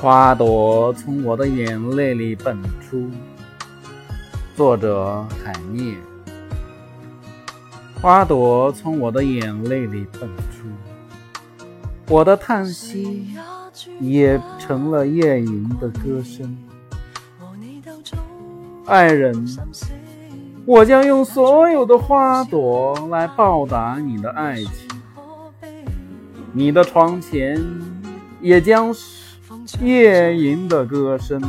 花朵从我的眼泪里蹦出。作者：海涅。花朵从我的眼泪里蹦出，我的叹息也成了夜莺的歌声。爱人，我将用所有的花朵来报答你的爱情。你的床前也将是夜莺的歌声。